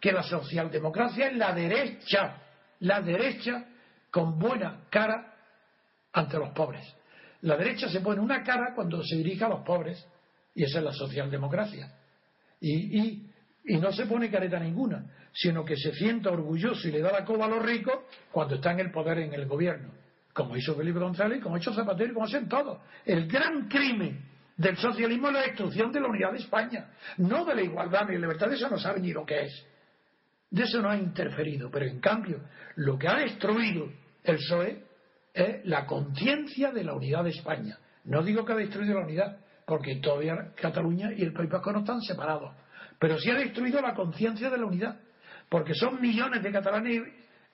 que la socialdemocracia es la derecha, la derecha con buena cara ante los pobres. La derecha se pone una cara cuando se dirige a los pobres, y esa es la socialdemocracia. Y, y, no se pone careta ninguna, sino que se sienta orgulloso y le da la coba a los ricos cuando está en el poder en el gobierno, como hizo Felipe González, como ha hecho Zapatero, como hacen todos. El gran crimen del socialismo es la destrucción de la unidad de España, no de la igualdad ni la libertad, eso no sabe ni lo que es. De eso no ha interferido, pero en cambio, lo que ha destruido el PSOE es la conciencia de la unidad de España. No digo que ha destruido la unidad, porque todavía Cataluña y el País Vasco no están separados, pero sí ha destruido la conciencia de la unidad, porque son millones de catalanes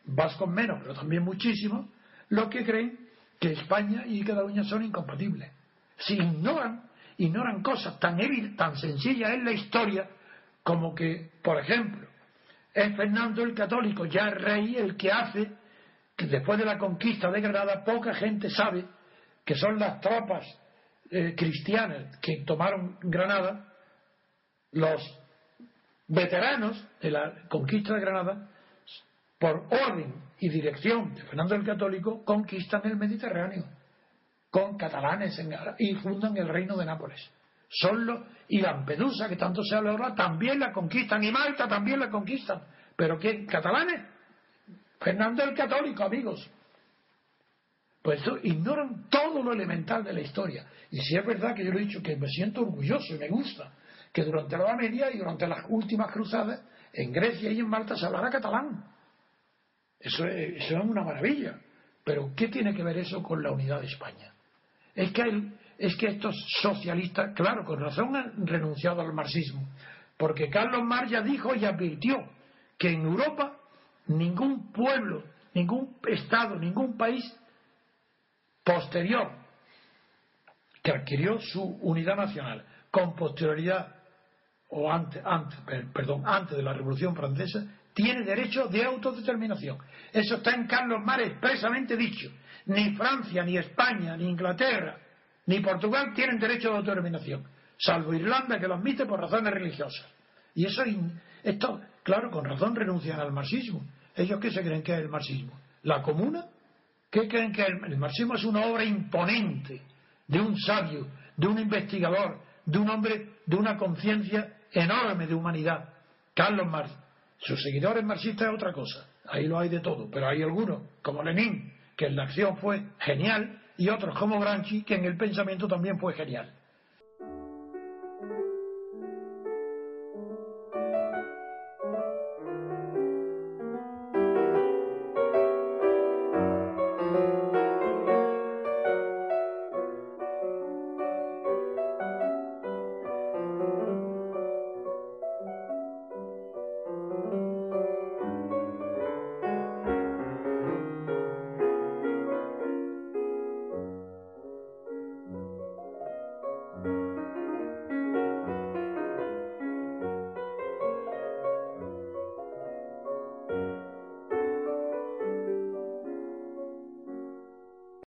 vascos menos, pero también muchísimos, los que creen que España y Cataluña son incompatibles. Si ignoran, ignoran cosas tan, tan sencillas en la historia como que, por ejemplo, es Fernando el Católico, ya rey, el que hace que después de la conquista de Granada poca gente sabe que son las tropas eh, cristianas que tomaron Granada, los veteranos de la conquista de Granada, por orden y dirección de Fernando el Católico, conquistan el Mediterráneo con catalanes y fundan el reino de Nápoles. Son los, y Lampedusa, que tanto se habla ahora, también la conquistan, y Malta también la conquistan. ¿Pero quién? ¿Catalanes? Fernando el Católico, amigos. Pues ignoran todo lo elemental de la historia. Y si es verdad que yo lo he dicho que me siento orgulloso y me gusta que durante la Media y durante las últimas cruzadas, en Grecia y en Malta se hablara catalán. Eso es, eso es una maravilla. Pero ¿qué tiene que ver eso con la unidad de España? Es que, es que estos socialistas, claro, con razón han renunciado al marxismo. Porque Carlos Marx ya dijo y advirtió que en Europa ningún pueblo, ningún Estado, ningún país posterior que adquirió su unidad nacional con posterioridad o antes, antes, perdón, antes de la Revolución Francesa, tiene derecho de autodeterminación. Eso está en Carlos Mar expresamente dicho. Ni Francia, ni España, ni Inglaterra, ni Portugal tienen derecho de autodeterminación, salvo Irlanda que lo admite por razones religiosas. Y eso, esto, claro, con razón renuncian al marxismo. ¿Ellos qué se creen que es el marxismo? ¿La comuna? ¿Qué creen que el, el marxismo es una obra imponente de un sabio, de un investigador, de un hombre de una conciencia enorme de humanidad? Carlos Marx. Sus seguidores marxistas es otra cosa. Ahí lo hay de todo. Pero hay algunos, como Lenin, que en la acción fue genial, y otros como Gramsci, que en el pensamiento también fue genial.